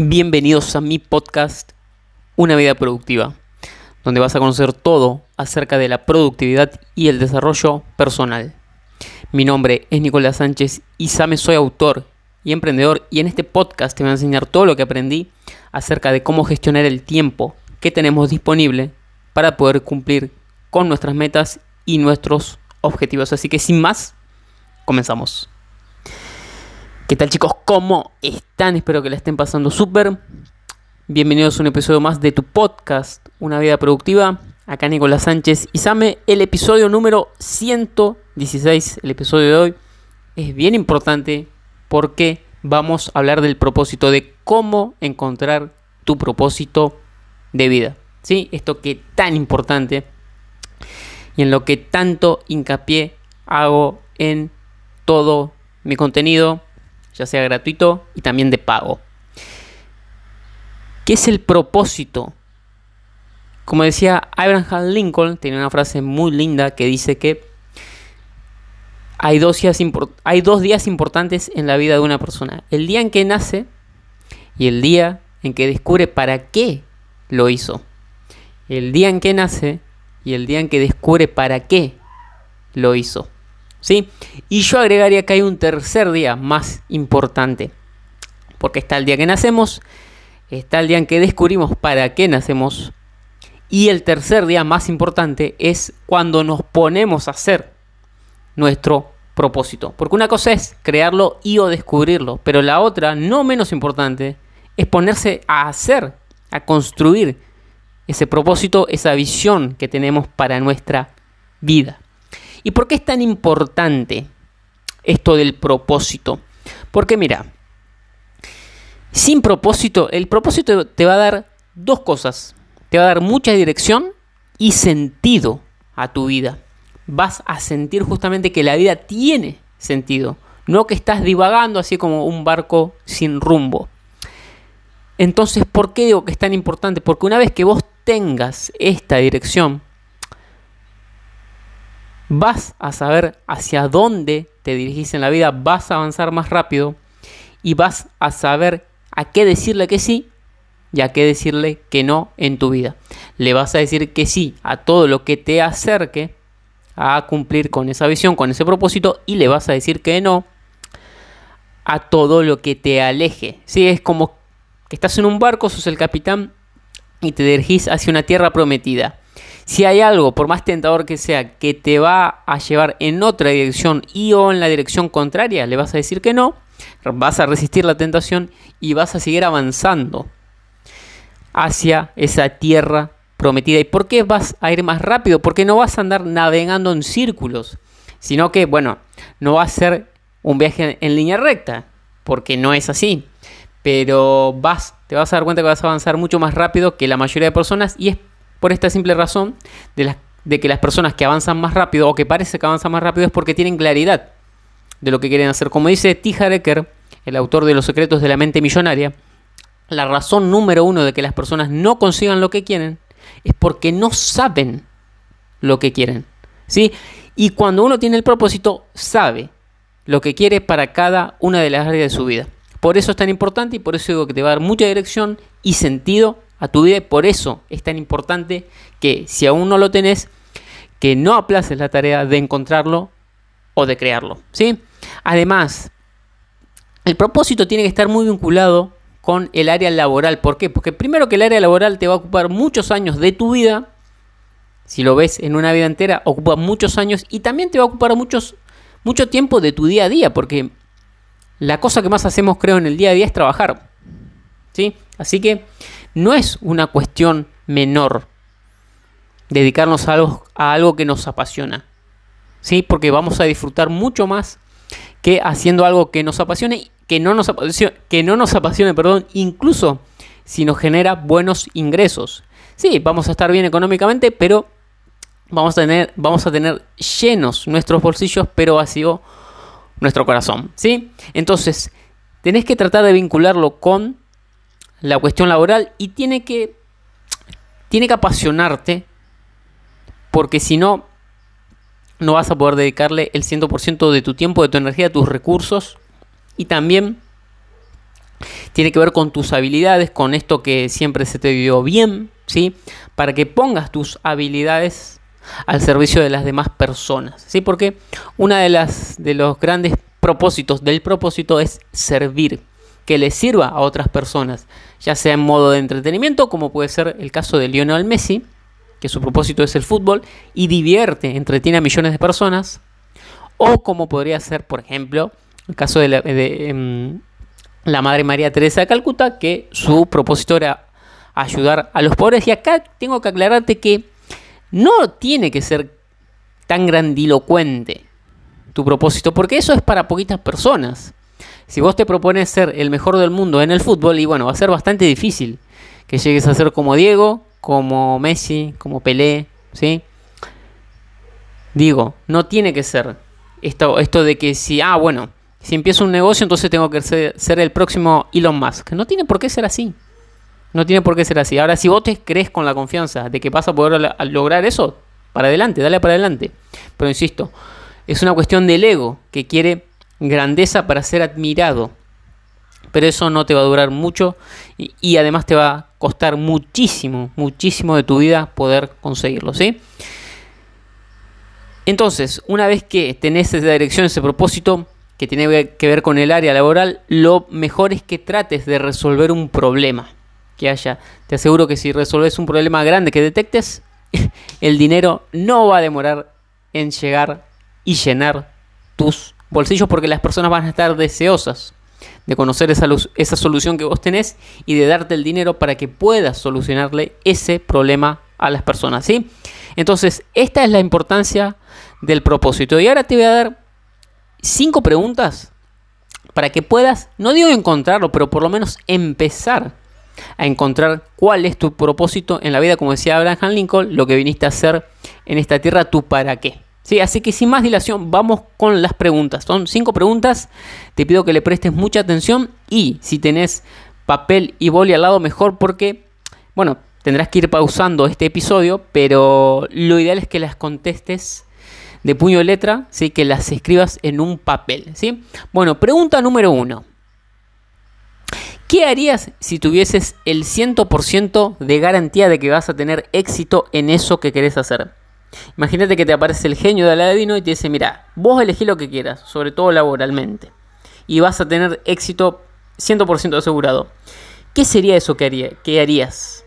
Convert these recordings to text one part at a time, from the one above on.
Bienvenidos a mi podcast Una vida productiva, donde vas a conocer todo acerca de la productividad y el desarrollo personal. Mi nombre es Nicolás Sánchez y Same soy autor y emprendedor y en este podcast te voy a enseñar todo lo que aprendí acerca de cómo gestionar el tiempo que tenemos disponible para poder cumplir con nuestras metas y nuestros objetivos. Así que sin más, comenzamos. ¿Qué tal chicos? ¿Cómo están? Espero que la estén pasando súper. Bienvenidos a un episodio más de tu podcast, Una vida productiva. Acá Nicolás Sánchez y Same, el episodio número 116, el episodio de hoy, es bien importante porque vamos a hablar del propósito, de cómo encontrar tu propósito de vida. ¿Sí? Esto que tan importante y en lo que tanto hincapié hago en todo mi contenido ya sea gratuito y también de pago. ¿Qué es el propósito? Como decía Abraham Lincoln, tenía una frase muy linda que dice que hay dos, días hay dos días importantes en la vida de una persona. El día en que nace y el día en que descubre para qué lo hizo. El día en que nace y el día en que descubre para qué lo hizo. ¿Sí? Y yo agregaría que hay un tercer día más importante, porque está el día que nacemos, está el día en que descubrimos para qué nacemos, y el tercer día más importante es cuando nos ponemos a hacer nuestro propósito. Porque una cosa es crearlo y o descubrirlo, pero la otra, no menos importante, es ponerse a hacer, a construir ese propósito, esa visión que tenemos para nuestra vida. ¿Y por qué es tan importante esto del propósito? Porque mira, sin propósito, el propósito te va a dar dos cosas. Te va a dar mucha dirección y sentido a tu vida. Vas a sentir justamente que la vida tiene sentido, no que estás divagando así como un barco sin rumbo. Entonces, ¿por qué digo que es tan importante? Porque una vez que vos tengas esta dirección, vas a saber hacia dónde te dirigís en la vida, vas a avanzar más rápido y vas a saber a qué decirle que sí y a qué decirle que no en tu vida. Le vas a decir que sí a todo lo que te acerque a cumplir con esa visión, con ese propósito y le vas a decir que no a todo lo que te aleje. Si es como que estás en un barco, sos el capitán y te dirigís hacia una tierra prometida. Si hay algo, por más tentador que sea, que te va a llevar en otra dirección y o en la dirección contraria, le vas a decir que no, vas a resistir la tentación y vas a seguir avanzando hacia esa tierra prometida. ¿Y por qué vas a ir más rápido? Porque no vas a andar navegando en círculos, sino que, bueno, no va a ser un viaje en línea recta, porque no es así. Pero vas, te vas a dar cuenta que vas a avanzar mucho más rápido que la mayoría de personas y es por esta simple razón de, que las personas que avanzan más rápido o que parece que avanzan más rápido es porque tienen claridad de lo que quieren hacer. Como dice T. Hareker, el autor de Los secretos de la mente millonaria, la razón número uno de que las personas no consigan lo que quieren es porque no saben lo que quieren. ¿sí? Y cuando uno tiene el propósito, sabe lo que quiere para cada una de las áreas de su vida. Por eso es tan importante y por eso digo que te va a dar mucha dirección y sentido a tu vida y por eso es tan importante que si aún no lo tenés, que no aplaces la tarea de encontrarlo o de crearlo. ¿sí? Además, el propósito tiene que estar muy vinculado con el área laboral. ¿Por qué? Porque primero que el área laboral te va a ocupar muchos años de tu vida. Si lo ves en una vida entera, ocupa muchos años y también te va a ocupar muchos, mucho tiempo de tu día a día. Porque la cosa que más hacemos, creo, en el día a día es trabajar. ¿sí? Así que no es una cuestión menor dedicarnos a algo, a algo que nos apasiona. ¿Sí? Porque vamos a disfrutar mucho más que haciendo algo que nos apasione, que no nos apasione, que no nos apasione, perdón, incluso si nos genera buenos ingresos. Sí, vamos a estar bien económicamente, pero vamos a tener, vamos a tener llenos nuestros bolsillos, pero vacío nuestro corazón. ¿Sí? Entonces, tenés que tratar de vincularlo con la cuestión laboral y tiene que, tiene que apasionarte porque si no, no vas a poder dedicarle el 100% de tu tiempo, de tu energía, tus recursos y también tiene que ver con tus habilidades, con esto que siempre se te dio bien, ¿sí? Para que pongas tus habilidades al servicio de las demás personas, ¿sí? Porque una de las de los grandes propósitos del propósito es servir, que le sirva a otras personas, ya sea en modo de entretenimiento, como puede ser el caso de Lionel Messi, que su propósito es el fútbol y divierte, entretiene a millones de personas, o como podría ser, por ejemplo, el caso de la, em, la Madre María Teresa de Calcuta, que su propósito era ayudar a los pobres. Y acá tengo que aclararte que no tiene que ser tan grandilocuente tu propósito, porque eso es para poquitas personas. Si vos te propones ser el mejor del mundo en el fútbol, y bueno, va a ser bastante difícil que llegues a ser como Diego, como Messi, como Pelé, ¿sí? Digo, no tiene que ser esto, esto de que si, ah, bueno, si empiezo un negocio, entonces tengo que ser, el próximo Elon Musk. No tiene por qué ser así. No tiene por qué ser así. Ahora, si vos te crees con la confianza de que vas a poder lograr eso, para adelante, dale para adelante. Pero insisto, es una cuestión del ego que quiere grandeza para ser admirado. Pero eso no te va a durar mucho y, además te va a costar muchísimo, muchísimo de tu vida poder conseguirlo, ¿sí? Entonces, una vez que tenés esa dirección, ese propósito, que tiene que ver con el área laboral, lo mejor es que trates de resolver un problema que haya. Te aseguro que si resolves un problema grande que detectes, el dinero no va a demorar en llegar y llenar tus bolsillos porque las personas van a estar deseosas de conocer esa, esa solución que vos tenés y de darte el dinero para que puedas solucionarle ese problema a las personas, ¿sí? Entonces, esta es la importancia del propósito. Y ahora te voy a dar cinco preguntas para que puedas, no digo encontrarlo, pero por lo menos empezar a encontrar cuál es tu propósito en la vida, como decía Abraham Lincoln, lo que viniste a hacer en esta tierra, tu para qué. Sí, así que sin más dilación, vamos con las preguntas. Son cinco preguntas, te pido que le prestes mucha atención y si tenés papel y boli al lado, mejor porque, bueno, tendrás que ir pausando este episodio, pero lo ideal es que las contestes de puño y letra, ¿sí? que las escribas en un papel. ¿sí? Bueno, pregunta número uno. ¿Qué harías si tuvieses el 100% de garantía de que vas a tener éxito en eso que querés hacer? Imagínate que te aparece el genio de Aladino y te dice, mira, vos elegí lo que quieras, sobre todo laboralmente, y vas a tener éxito 100% asegurado. ¿Qué sería eso que, haría, que harías?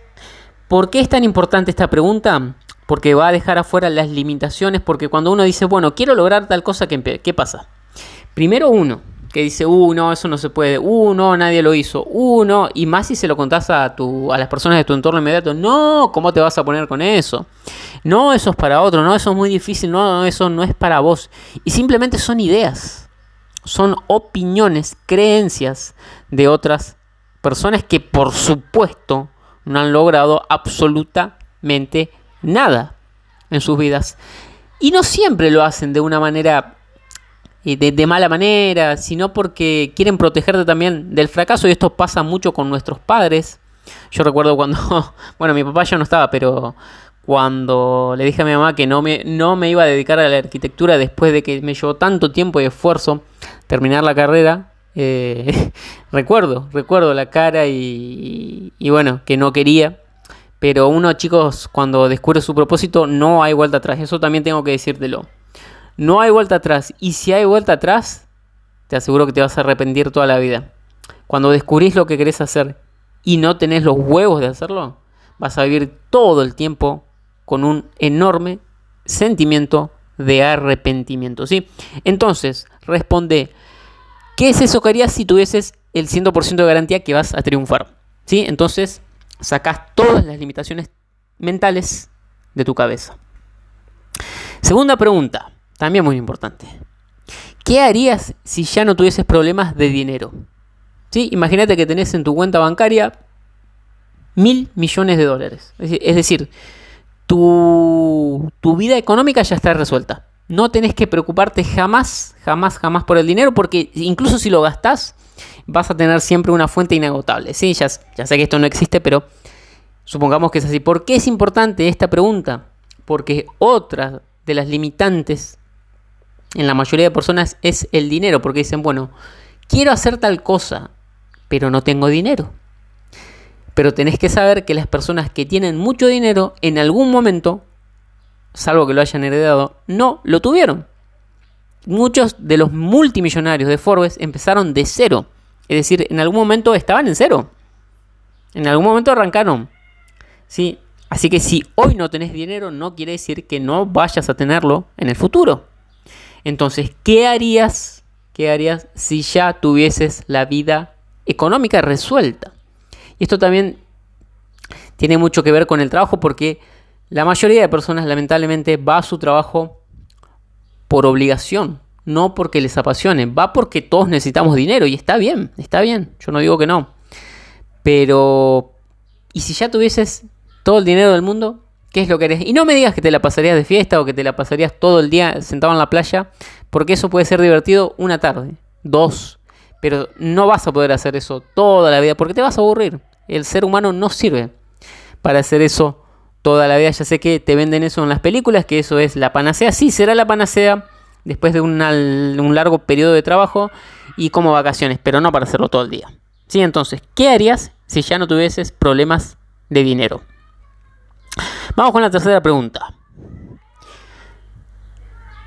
¿Por qué es tan importante esta pregunta? porque va a dejar afuera las limitaciones, porque cuando uno dice, bueno, quiero lograr tal cosa, ¿qué, pasa? Primero uno, que dice, uh, no, eso no se puede, uh, no, nadie lo hizo, uh, no, y más si se lo contás a, tu, a las personas de tu entorno inmediato, no, ¿cómo te vas a poner con eso? No, eso es para otro, no, eso es muy difícil, no, no eso no es para vos. Y simplemente son ideas, son opiniones, creencias de otras personas que por supuesto no han logrado absolutamente nada en sus vidas. Y no siempre lo hacen de una manera, eh, de, mala manera, sino porque quieren protegerte también del fracaso. Y esto pasa mucho con nuestros padres. Yo recuerdo cuando, bueno, mi papá ya no estaba, pero cuando le dije a mi mamá que no me, no me iba a dedicar a la arquitectura después de que me llevó tanto tiempo y esfuerzo terminar la carrera, eh, recuerdo, recuerdo la cara y, y, bueno, que no quería. Pero uno, chicos, cuando descubre su propósito, no hay vuelta atrás. Eso también tengo que decírtelo. No hay vuelta atrás. Y si hay vuelta atrás, te aseguro que te vas a arrepentir toda la vida. Cuando descubrís lo que querés hacer y no tenés los huevos de hacerlo, vas a vivir todo el tiempo con un enorme sentimiento de arrepentimiento. ¿sí? Entonces, responde, ¿qué es eso que harías si tuvieses el 100% de garantía que vas a triunfar? ¿Sí? Entonces, sacas todas las limitaciones mentales de tu cabeza. Segunda pregunta, también muy importante. ¿Qué harías si ya no tuvieses problemas de dinero? ¿Sí? Imagínate que tenés en tu cuenta bancaria mil millones de dólares. Es decir, tu, tu vida económica ya está resuelta. No tenés que preocuparte jamás, jamás, jamás por el dinero, porque incluso si lo gastás, vas a tener siempre una fuente inagotable. Sí, ya, ya sé que esto no existe, pero supongamos que es así. ¿Por qué es importante esta pregunta? Porque otra de las limitantes en la mayoría de personas es el dinero, porque dicen, bueno, quiero hacer tal cosa, pero no tengo dinero. Pero tenés que saber que las personas que tienen mucho dinero en algún momento, salvo que lo hayan heredado, no lo tuvieron. Muchos de los multimillonarios de Forbes empezaron de cero. Es decir, en algún momento estaban en cero. En algún momento arrancaron. ¿Sí? Así que si hoy no tenés dinero, no quiere decir que no vayas a tenerlo en el futuro. Entonces, ¿qué harías? ¿Qué harías si ya tuvieses la vida económica resuelta? Y esto también tiene mucho que ver con el trabajo porque la mayoría de personas lamentablemente va a su trabajo por obligación, no porque les apasione, va porque todos necesitamos dinero y está bien, está bien, yo no digo que no. Pero, ¿y si ya tuvieses todo el dinero del mundo? ¿Qué es lo que eres? Y no me digas que te la pasarías de fiesta o que te la pasarías todo el día sentado en la playa, porque eso puede ser divertido una tarde, dos, pero no vas a poder hacer eso toda la vida porque te vas a aburrir. El ser humano no sirve para hacer eso toda la vida. Ya sé que te venden eso en las películas, que eso es la panacea. Sí, será la panacea después de un largo periodo de trabajo y como vacaciones, pero no para hacerlo todo el día. Sí, entonces, ¿qué harías si ya no tuvieses problemas de dinero? Vamos con la tercera pregunta.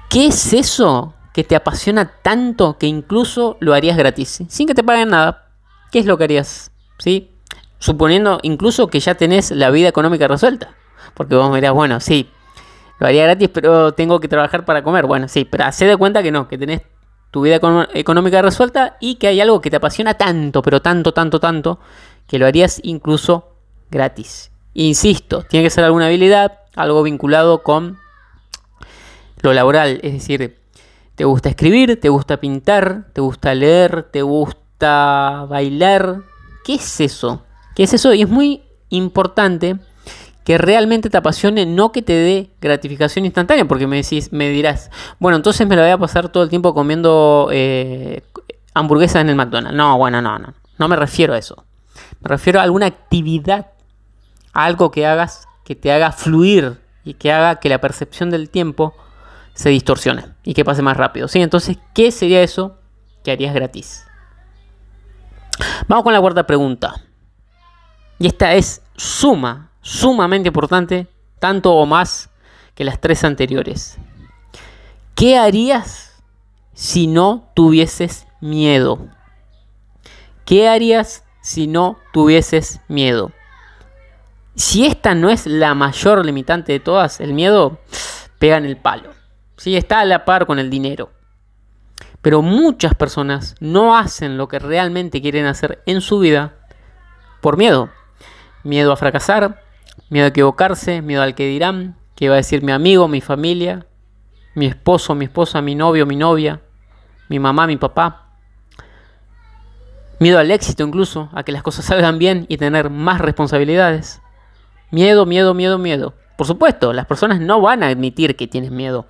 ¿Qué es eso que te apasiona tanto que incluso lo harías gratis, sin que te paguen nada? ¿Qué es lo que harías? ¿Sí? Suponiendo incluso que ya tenés la vida económica resuelta. Porque vos me bueno, sí, lo haría gratis, pero tengo que trabajar para comer. Bueno, sí, pero hacé de cuenta que no, que tenés tu vida económica resuelta y que hay algo que te apasiona tanto, pero tanto, tanto, tanto, que lo harías incluso gratis. Insisto, tiene que ser alguna habilidad, algo vinculado con lo laboral, es decir, te gusta escribir, te gusta pintar, te gusta leer, te gusta bailar. ¿Qué es eso? ¿Qué es eso? Y es muy importante que realmente te apasione, no que te dé gratificación instantánea, porque me decís, me dirás, bueno, entonces me lo voy a pasar todo el tiempo comiendo eh, hamburguesas en el McDonald's. No, bueno, no, no, no me refiero a eso. Me refiero a alguna actividad, algo que hagas, que te haga fluir y que haga que la percepción del tiempo se distorsione y que pase más rápido. ¿sí? Entonces, ¿qué sería eso que harías gratis? Vamos con la cuarta pregunta. Y esta es suma sumamente importante, tanto o más que las tres anteriores. ¿Qué harías si no tuvieses miedo? ¿Qué harías si no tuvieses miedo? Si esta no es la mayor limitante de todas, el miedo pega en el palo. Si está a la par con el dinero. Pero muchas personas no hacen lo que realmente quieren hacer en su vida por miedo. Miedo a fracasar, Miedo a equivocarse, miedo al que dirán, que va a decir mi amigo, mi familia, mi esposo, mi esposa, mi novio, mi novia, mi mamá, mi papá. Miedo al éxito incluso, a que las cosas salgan bien y tener más responsabilidades. Miedo, miedo, miedo, miedo. Por supuesto, las personas no van a admitir que tienes miedo,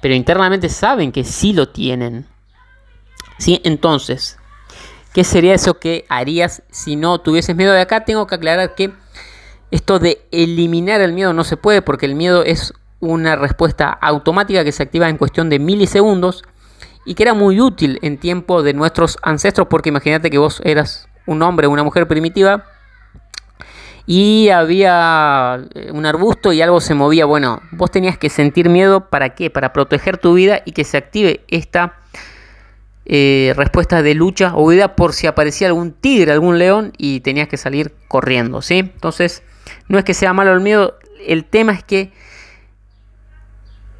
pero internamente saben que sí lo tienen. ¿Sí? Entonces, ¿qué sería eso que harías si no tuvieses miedo? De acá tengo que aclarar que esto de eliminar el miedo no se puede porque el miedo es una respuesta automática que se activa en cuestión de milisegundos y que era muy útil en tiempo de nuestros ancestros porque imagínate que vos eras un hombre o una mujer primitiva y había eh, un arbusto y algo se movía. Bueno, vos tenías que sentir miedo para qué? Para proteger tu vida y que se active esta eh, respuesta de lucha o vida por si aparecía algún tigre, algún león y tenías que salir corriendo, ¿sí? Entonces no es que sea malo el miedo, el tema es que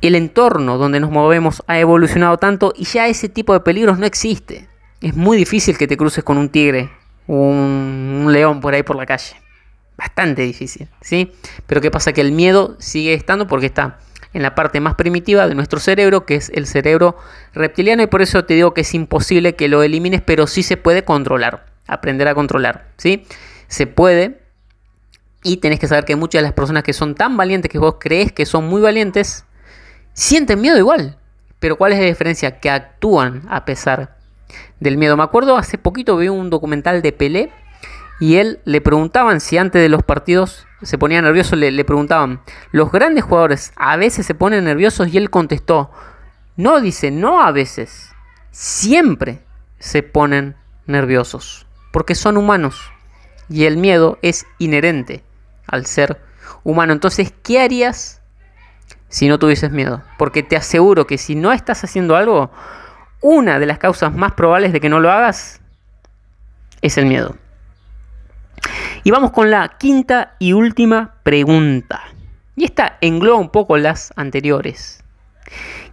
el entorno donde nos movemos ha evolucionado tanto y ya ese tipo de peligros no existe. Es muy difícil que te cruces con un tigre o un, león por ahí por la calle. Bastante difícil, ¿sí? Pero ¿qué pasa? Que el miedo sigue estando porque está en la parte más primitiva de nuestro cerebro, que es el cerebro reptiliano, y por eso te digo que es imposible que lo elimines, pero sí se puede controlar, aprender a controlar, ¿sí? Se puede, y tenés que saber que muchas de las personas que son tan valientes que vos crees que son muy valientes, sienten miedo igual. Pero ¿cuál es la diferencia? Que actúan a pesar del miedo. Me acuerdo hace poquito vi un documental de Pelé y él le preguntaban si antes de los partidos se ponía nervioso, le, le preguntaban, los grandes jugadores a veces se ponen nerviosos y él contestó, no dice, no a veces, siempre se ponen nerviosos. porque son humanos y el miedo es inherente al ser humano. Entonces, ¿qué harías si no tuvieses miedo? Porque te aseguro que si no estás haciendo algo, una de las causas más probables de que no lo hagas es el miedo. Y vamos con la quinta y última pregunta. Y esta engloba un poco las anteriores.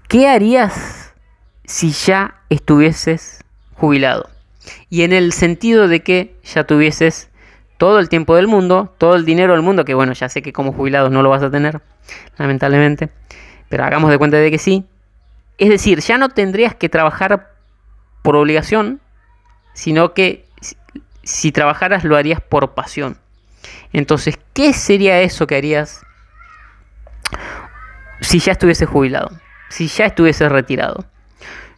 ¿Qué harías si ya estuvieses jubilado? Y en el sentido de que ya tuvieses todo el tiempo del mundo, todo el dinero del mundo, que bueno, ya sé que como jubilado no lo vas a tener, lamentablemente, pero hagamos de cuenta de que sí. Es decir, ya no tendrías que trabajar por obligación, sino que si trabajaras lo harías por pasión. Entonces, ¿qué sería eso que harías si ya estuviese jubilado? Si ya estuviese retirado.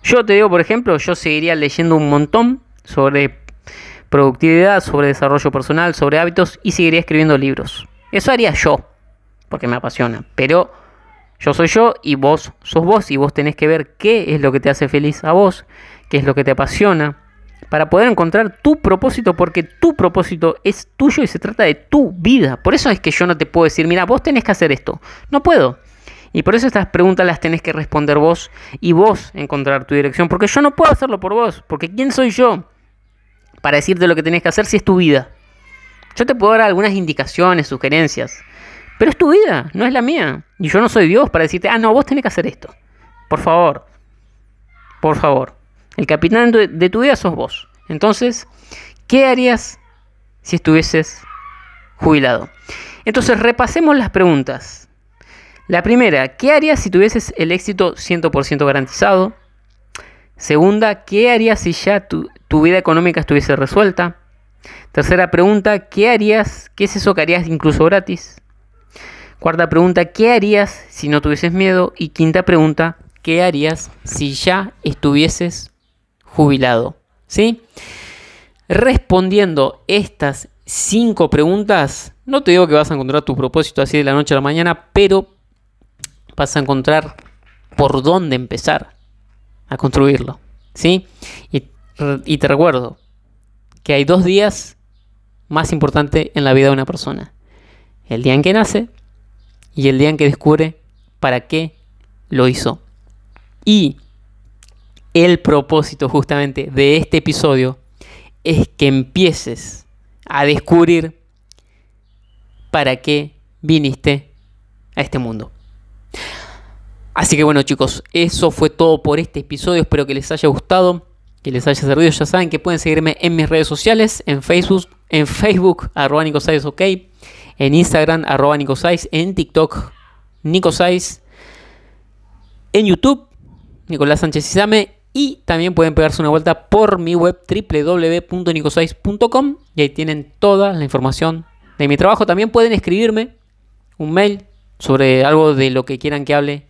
Yo te digo, por ejemplo, yo seguiría leyendo un montón sobre productividad, sobre desarrollo personal, sobre hábitos y seguiría escribiendo libros. Eso haría yo, porque me apasiona. Pero yo soy yo y vos sos vos y vos tenés que ver qué es lo que te hace feliz a vos, qué es lo que te apasiona, para poder encontrar tu propósito, porque tu propósito es tuyo y se trata de tu vida. Por eso es que yo no te puedo decir, mira, vos tenés que hacer esto. No puedo. Y por eso estas preguntas las tenés que responder vos y vos encontrar tu dirección, porque yo no puedo hacerlo por vos, porque ¿quién soy yo? para decirte lo que tenés que hacer si es tu vida. Yo te puedo dar algunas indicaciones, sugerencias, pero es tu vida, no es la mía. Y yo no soy Dios para decirte, ah, no, vos tenés que hacer esto. Por favor, por favor. El capitán de tu vida sos vos. Entonces, ¿qué harías si estuvieses jubilado? Entonces, repasemos las preguntas. La primera, ¿qué harías si tuvieses el éxito 100% garantizado? Segunda, ¿qué harías si ya tu, tu vida económica estuviese resuelta? Tercera pregunta, ¿qué harías? ¿Qué es eso que harías incluso gratis? Cuarta pregunta, ¿qué harías si no tuvieses miedo? Y quinta pregunta, ¿qué harías si ya estuvieses jubilado? ¿Sí? Respondiendo estas cinco preguntas, no te digo que vas a encontrar tu propósito así de la noche a la mañana, pero vas a encontrar por dónde empezar a construirlo. ¿Sí? Y, y te recuerdo que hay dos días más importantes en la vida de una persona. El día en que nace y el día en que descubre para qué lo hizo. Y el propósito justamente de este episodio es que empieces a descubrir para qué viniste a este mundo. Así que bueno chicos, eso fue todo por este episodio. Espero que les haya gustado, que les haya servido. Ya saben que pueden seguirme en mis redes sociales, en Facebook, en Facebook, arroba ok, en Instagram, arroba Nicosais, en TikTok, Nicosais, en YouTube, Nicolás Sánchez Izame, y también pueden pegarse una vuelta por mi web www.nicosais.com y ahí tienen toda la información de mi trabajo. También pueden escribirme un mail sobre algo de lo que quieran que hable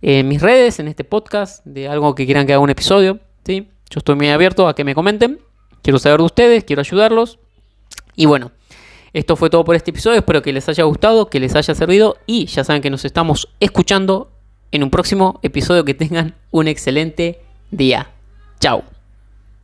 en mis redes, en este podcast, de algo que quieran que haga un episodio. ¿sí? Yo estoy muy abierto a que me comenten. Quiero saber de ustedes, quiero ayudarlos. Y bueno, esto fue todo por este episodio. Espero que les haya gustado, que les haya servido. Y ya saben que nos estamos escuchando en un próximo episodio. Que tengan un excelente día. Chao.